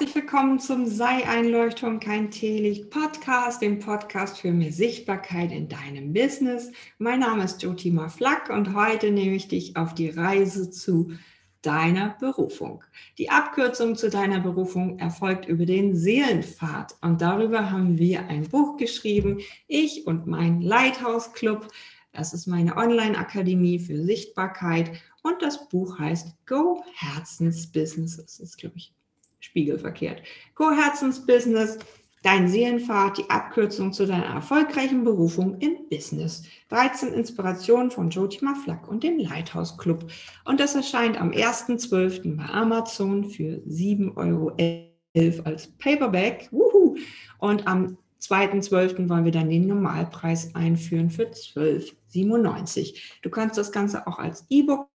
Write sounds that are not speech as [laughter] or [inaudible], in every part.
Herzlich willkommen zum Sei ein Leuchtturm, kein Teelicht Podcast, dem Podcast für mehr Sichtbarkeit in deinem Business. Mein Name ist Jotima Flack und heute nehme ich dich auf die Reise zu deiner Berufung. Die Abkürzung zu deiner Berufung erfolgt über den Seelenpfad und darüber haben wir ein Buch geschrieben, ich und mein Lighthouse Club. Das ist meine Online-Akademie für Sichtbarkeit und das Buch heißt Go Herzensbusiness. Das ist, glaube ich, spiegelverkehrt. Go Herzensbusiness, dein Seelenpfad, die Abkürzung zu deiner erfolgreichen Berufung in Business. 13 Inspirationen von Jotima Flack und dem Lighthouse Club. Und das erscheint am 1.12. bei Amazon für 7,11 Euro als Paperback. Wuhu. Und am 2.12. wollen wir dann den Normalpreis einführen für 12,97. Du kannst das Ganze auch als E-Book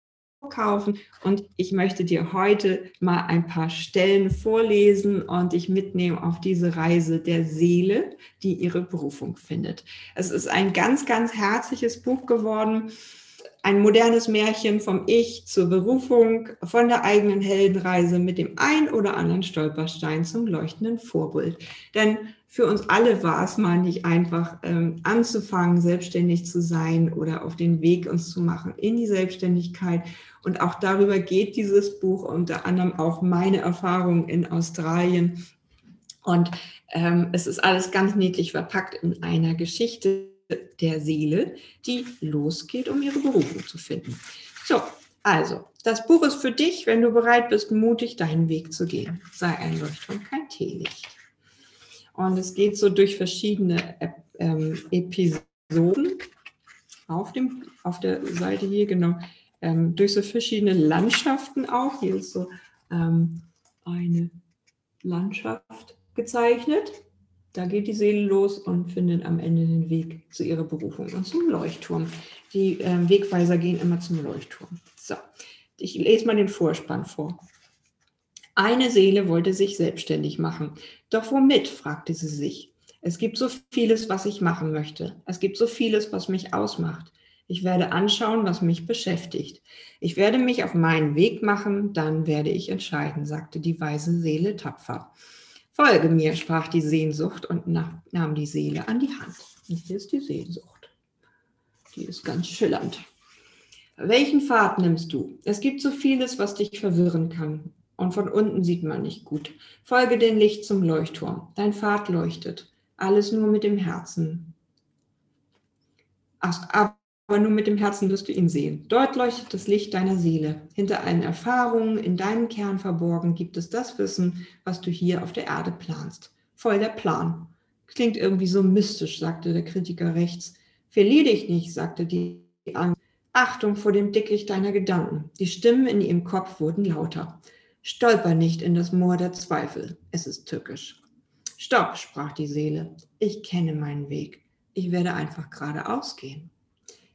kaufen. Und ich möchte dir heute mal ein paar Stellen vorlesen und dich mitnehmen auf diese Reise der Seele, die ihre Berufung findet. Es ist ein ganz, ganz herzliches Buch geworden. Ein modernes Märchen vom Ich zur Berufung, von der eigenen Heldenreise mit dem ein oder anderen Stolperstein zum leuchtenden Vorbild. Denn für uns alle war es mal nicht einfach ähm, anzufangen, selbstständig zu sein oder auf den Weg uns zu machen in die Selbstständigkeit. Und auch darüber geht dieses Buch, unter anderem auch meine Erfahrung in Australien. Und ähm, es ist alles ganz niedlich verpackt in einer Geschichte der Seele, die losgeht, um ihre Berufung zu finden. So, also, das Buch ist für dich, wenn du bereit bist, mutig deinen Weg zu gehen. Sei ein Leuchtturm, kein Teelicht. Und es geht so durch verschiedene ähm, Episoden auf, dem, auf der Seite hier, genau, ähm, durch so verschiedene Landschaften auch. Hier ist so ähm, eine Landschaft gezeichnet. Da geht die Seele los und findet am Ende den Weg zu ihrer Berufung und zum Leuchtturm. Die äh, Wegweiser gehen immer zum Leuchtturm. So, ich lese mal den Vorspann vor. Eine Seele wollte sich selbstständig machen. Doch womit? fragte sie sich. Es gibt so vieles, was ich machen möchte. Es gibt so vieles, was mich ausmacht. Ich werde anschauen, was mich beschäftigt. Ich werde mich auf meinen Weg machen, dann werde ich entscheiden, sagte die weise Seele tapfer. Folge mir, sprach die Sehnsucht und nahm die Seele an die Hand. Und hier ist die Sehnsucht. Die ist ganz schillernd. Welchen Pfad nimmst du? Es gibt so vieles, was dich verwirren kann und von unten sieht man nicht gut. Folge dem Licht zum Leuchtturm. Dein Pfad leuchtet. Alles nur mit dem Herzen. Ach, aber nur mit dem Herzen wirst du ihn sehen. Dort leuchtet das Licht deiner Seele. Hinter allen Erfahrungen in deinem Kern verborgen gibt es das Wissen, was du hier auf der Erde planst. Voll der Plan. Klingt irgendwie so mystisch, sagte der Kritiker rechts. Verlier dich nicht, sagte die Angst. Achtung vor dem Dickicht deiner Gedanken. Die Stimmen in ihrem Kopf wurden lauter. Stolper nicht in das Moor der Zweifel. Es ist tückisch. Stopp, sprach die Seele. Ich kenne meinen Weg. Ich werde einfach geradeaus gehen.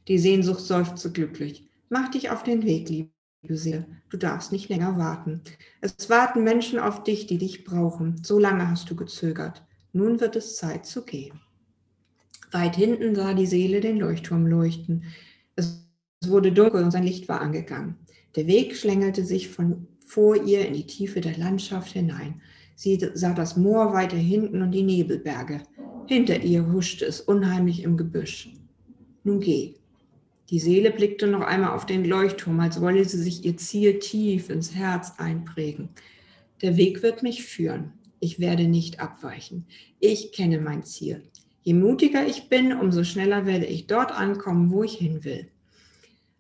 Die Sehnsucht seufzte glücklich. Mach dich auf den Weg, liebe Seele. Du darfst nicht länger warten. Es warten Menschen auf dich, die dich brauchen. So lange hast du gezögert. Nun wird es Zeit zu gehen. Weit hinten sah die Seele den Leuchtturm leuchten. Es wurde dunkel und sein Licht war angegangen. Der Weg schlängelte sich von vor ihr in die Tiefe der Landschaft hinein. Sie sah das Moor weiter hinten und die Nebelberge. Hinter ihr huschte es unheimlich im Gebüsch. Nun geh. Die Seele blickte noch einmal auf den Leuchtturm, als wolle sie sich ihr Ziel tief ins Herz einprägen. Der Weg wird mich führen. Ich werde nicht abweichen. Ich kenne mein Ziel. Je mutiger ich bin, umso schneller werde ich dort ankommen, wo ich hin will.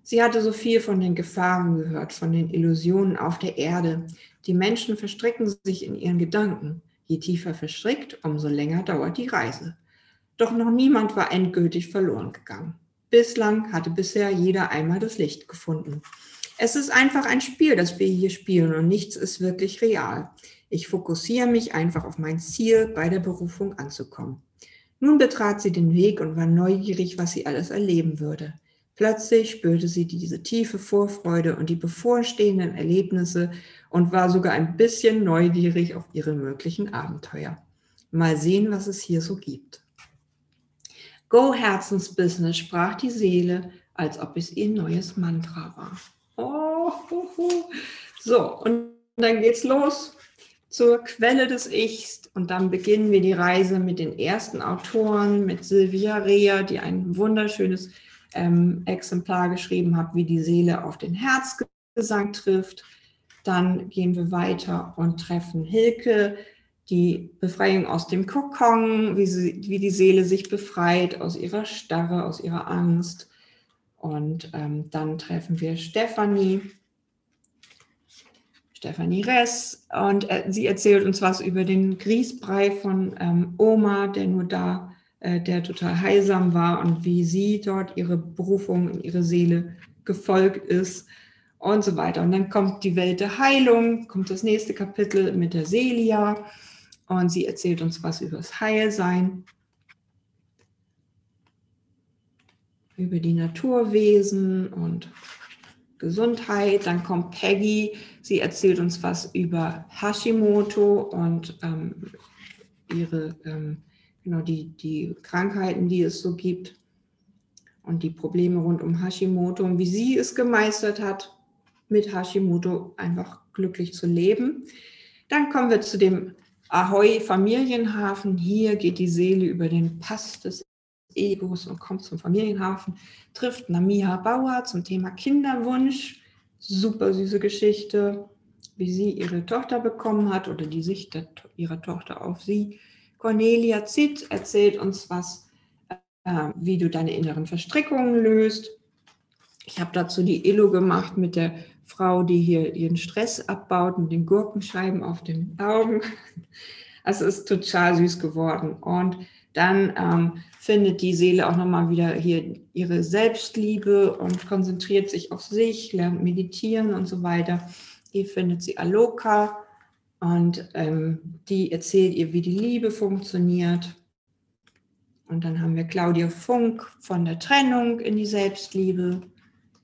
Sie hatte so viel von den Gefahren gehört, von den Illusionen auf der Erde. Die Menschen verstricken sich in ihren Gedanken. Je tiefer verstrickt, umso länger dauert die Reise. Doch noch niemand war endgültig verloren gegangen. Bislang hatte bisher jeder einmal das Licht gefunden. Es ist einfach ein Spiel, das wir hier spielen und nichts ist wirklich real. Ich fokussiere mich einfach auf mein Ziel, bei der Berufung anzukommen. Nun betrat sie den Weg und war neugierig, was sie alles erleben würde. Plötzlich spürte sie diese tiefe Vorfreude und die bevorstehenden Erlebnisse und war sogar ein bisschen neugierig auf ihre möglichen Abenteuer. Mal sehen, was es hier so gibt. Go Herzensbusiness, sprach die Seele, als ob es ihr neues Mantra war. Oh, so, und dann geht's los. zur Quelle des Ichs und dann beginnen wir die Reise mit den ersten Autoren, mit Silvia Rea, die ein wunderschönes ähm, Exemplar geschrieben hat, wie die Seele auf den Herzgesang trifft. Dann gehen wir weiter und treffen Hilke, die Befreiung aus dem Kokon, wie, sie, wie die Seele sich befreit aus ihrer Starre, aus ihrer Angst. Und ähm, dann treffen wir Stefanie, Stefanie Ress, und äh, sie erzählt uns was über den Grießbrei von ähm, Oma, der nur da, äh, der total heilsam war und wie sie dort ihre Berufung in ihre Seele gefolgt ist und so weiter. Und dann kommt die Welt der Heilung, kommt das nächste Kapitel mit der Celia und sie erzählt uns was über das Heilsein, über die Naturwesen und Gesundheit. Dann kommt Peggy, sie erzählt uns was über Hashimoto und ähm, ihre, ähm, genau die, die Krankheiten, die es so gibt und die Probleme rund um Hashimoto und wie sie es gemeistert hat, mit Hashimoto einfach glücklich zu leben. Dann kommen wir zu dem Ahoi Familienhafen. Hier geht die Seele über den Pass des Egos und kommt zum Familienhafen, trifft Namiha Bauer zum Thema Kinderwunsch. Super süße Geschichte, wie sie ihre Tochter bekommen hat oder die Sicht der, ihrer Tochter auf sie. Cornelia Zitt erzählt uns was, äh, wie du deine inneren Verstrickungen löst. Ich habe dazu die Illo gemacht mit der Frau, die hier ihren Stress abbaut mit den Gurkenscheiben auf den Augen. Also es ist total süß geworden. Und dann ähm, findet die Seele auch nochmal wieder hier ihre Selbstliebe und konzentriert sich auf sich, lernt meditieren und so weiter. Hier findet sie Aloka und ähm, die erzählt ihr, wie die Liebe funktioniert. Und dann haben wir Claudia Funk von der Trennung in die Selbstliebe.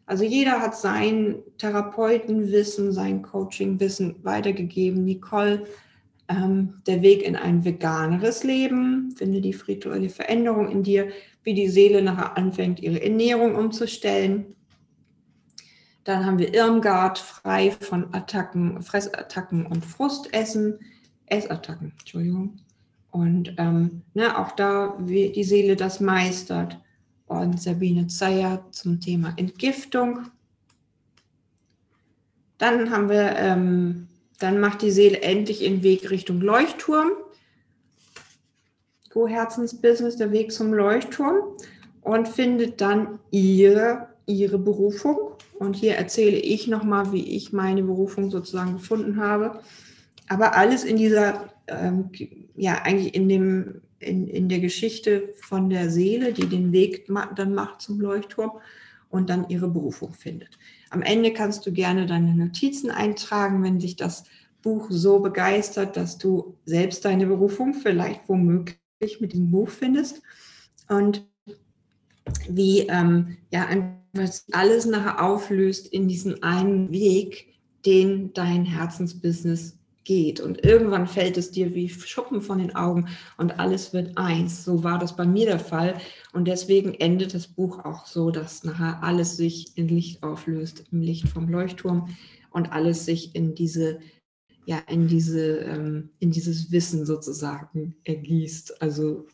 Also jeder hat sein Therapeutenwissen, sein Coachingwissen weitergegeben. Nicole ähm, der Weg in ein veganeres Leben, finde die spirituelle Veränderung in dir, wie die Seele nachher anfängt, ihre Ernährung umzustellen. Dann haben wir Irmgard, frei von Attacken, Fressattacken und Frustessen, Essattacken, Entschuldigung. Und ähm, ne, auch da, wie die Seele das meistert. Und Sabine Zeyer zum Thema Entgiftung. Dann haben wir ähm, dann macht die Seele endlich ihren Weg Richtung Leuchtturm. Go Herzensbusiness, der Weg zum Leuchtturm und findet dann ihre, ihre Berufung. Und hier erzähle ich nochmal, wie ich meine Berufung sozusagen gefunden habe. Aber alles in dieser, ähm, ja, eigentlich in, dem, in, in der Geschichte von der Seele, die den Weg dann macht zum Leuchtturm und dann ihre Berufung findet. Am Ende kannst du gerne deine Notizen eintragen, wenn dich das Buch so begeistert, dass du selbst deine Berufung vielleicht womöglich mit dem Buch findest und wie ähm, ja alles nachher auflöst in diesen einen Weg, den dein Herzensbusiness geht. Und irgendwann fällt es dir wie Schuppen von den Augen und alles wird eins. So war das bei mir der Fall. Und deswegen endet das Buch auch so, dass nachher alles sich in Licht auflöst, im Licht vom Leuchtturm und alles sich in diese ja in diese ähm, in dieses Wissen sozusagen ergießt. Also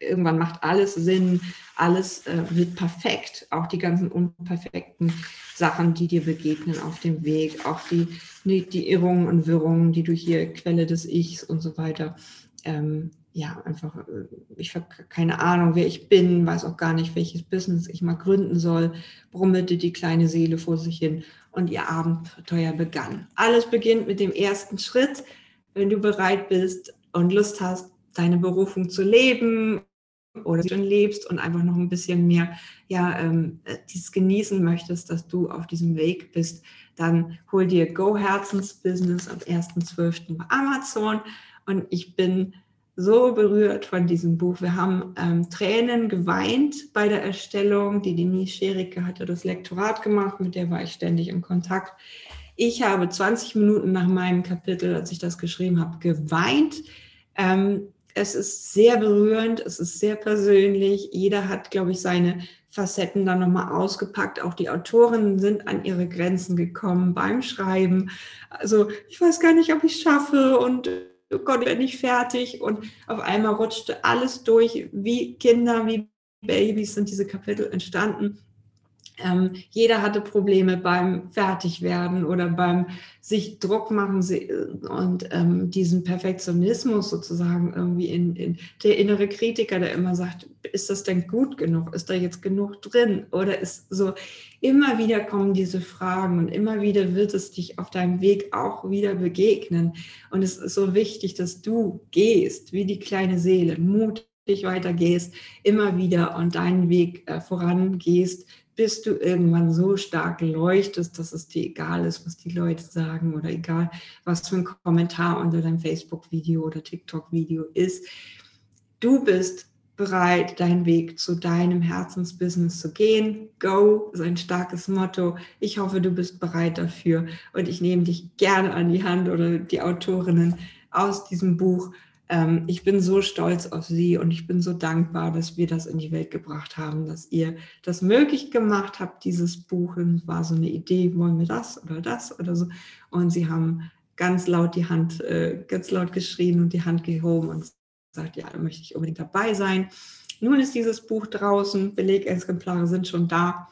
irgendwann macht alles Sinn, alles äh, wird perfekt, auch die ganzen unperfekten Sachen, die dir begegnen auf dem Weg, auch die die Irrungen und Wirrungen, die du hier Quelle des Ichs und so weiter ähm, ja, einfach, äh, ich habe keine Ahnung, wer ich bin, weiß auch gar nicht, welches Business ich mal gründen soll, brummelte die kleine Seele vor sich hin und ihr Abenteuer begann. Alles beginnt mit dem ersten Schritt, wenn du bereit bist und Lust hast, deine Berufung zu leben oder schon lebst und einfach noch ein bisschen mehr, ja, ähm, dieses genießen möchtest, dass du auf diesem Weg bist, dann hol dir Go Herzens Business am 1.12. bei Amazon und ich bin so berührt von diesem Buch. Wir haben ähm, Tränen geweint bei der Erstellung. Die Denise Schericke hatte das Lektorat gemacht, mit der war ich ständig in Kontakt. Ich habe 20 Minuten nach meinem Kapitel, als ich das geschrieben habe, geweint. Ähm, es ist sehr berührend, es ist sehr persönlich. Jeder hat, glaube ich, seine Facetten dann nochmal ausgepackt. Auch die Autorinnen sind an ihre Grenzen gekommen beim Schreiben. Also ich weiß gar nicht, ob ich es schaffe und oh Gott, ich bin nicht fertig. Und auf einmal rutschte alles durch. Wie Kinder, wie Babys sind diese Kapitel entstanden. Ähm, jeder hatte Probleme beim Fertigwerden oder beim sich Druck machen und ähm, diesen Perfektionismus sozusagen irgendwie in, in, der innere Kritiker, der immer sagt, ist das denn gut genug? Ist da jetzt genug drin? Oder ist so, immer wieder kommen diese Fragen und immer wieder wird es dich auf deinem Weg auch wieder begegnen. Und es ist so wichtig, dass du gehst, wie die kleine Seele, mutig weitergehst, immer wieder und deinen Weg äh, vorangehst, bis du irgendwann so stark leuchtest, dass es dir egal ist, was die Leute sagen oder egal, was für ein Kommentar unter deinem Facebook-Video oder TikTok-Video ist. Du bist bereit, deinen Weg zu deinem Herzensbusiness zu gehen. Go ist ein starkes Motto. Ich hoffe, du bist bereit dafür und ich nehme dich gerne an die Hand oder die Autorinnen aus diesem Buch ähm, ich bin so stolz auf Sie und ich bin so dankbar, dass wir das in die Welt gebracht haben, dass ihr das möglich gemacht habt, dieses Buch. Und war so eine Idee, wollen wir das oder das oder so. Und Sie haben ganz laut die Hand, äh, ganz laut geschrien und die Hand gehoben und gesagt, ja, da möchte ich unbedingt dabei sein. Nun ist dieses Buch draußen, Belegexemplare sind schon da,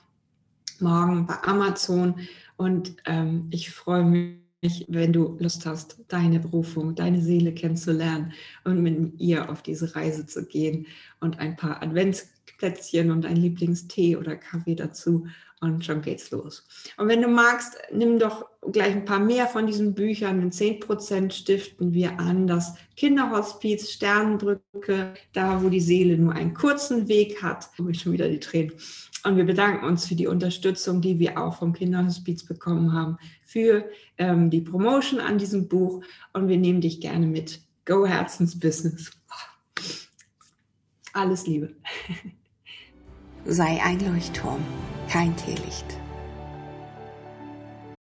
morgen bei Amazon und ähm, ich freue mich wenn du Lust hast, deine Berufung, deine Seele kennenzulernen und mit ihr auf diese Reise zu gehen und ein paar Adventsplätzchen und ein Lieblingstee oder Kaffee dazu und schon geht's los. Und wenn du magst, nimm doch gleich ein paar mehr von diesen Büchern. In 10% stiften wir an das Kinderhospiz Sternenbrücke, da wo die Seele nur einen kurzen Weg hat. Ich schon wieder die Tränen. Und wir bedanken uns für die Unterstützung, die wir auch vom Kinderhospiz bekommen haben, für ähm, die Promotion an diesem Buch. Und wir nehmen dich gerne mit. Go Herzensbusiness. Alles Liebe. [laughs] Sei ein Leuchtturm, kein Teelicht.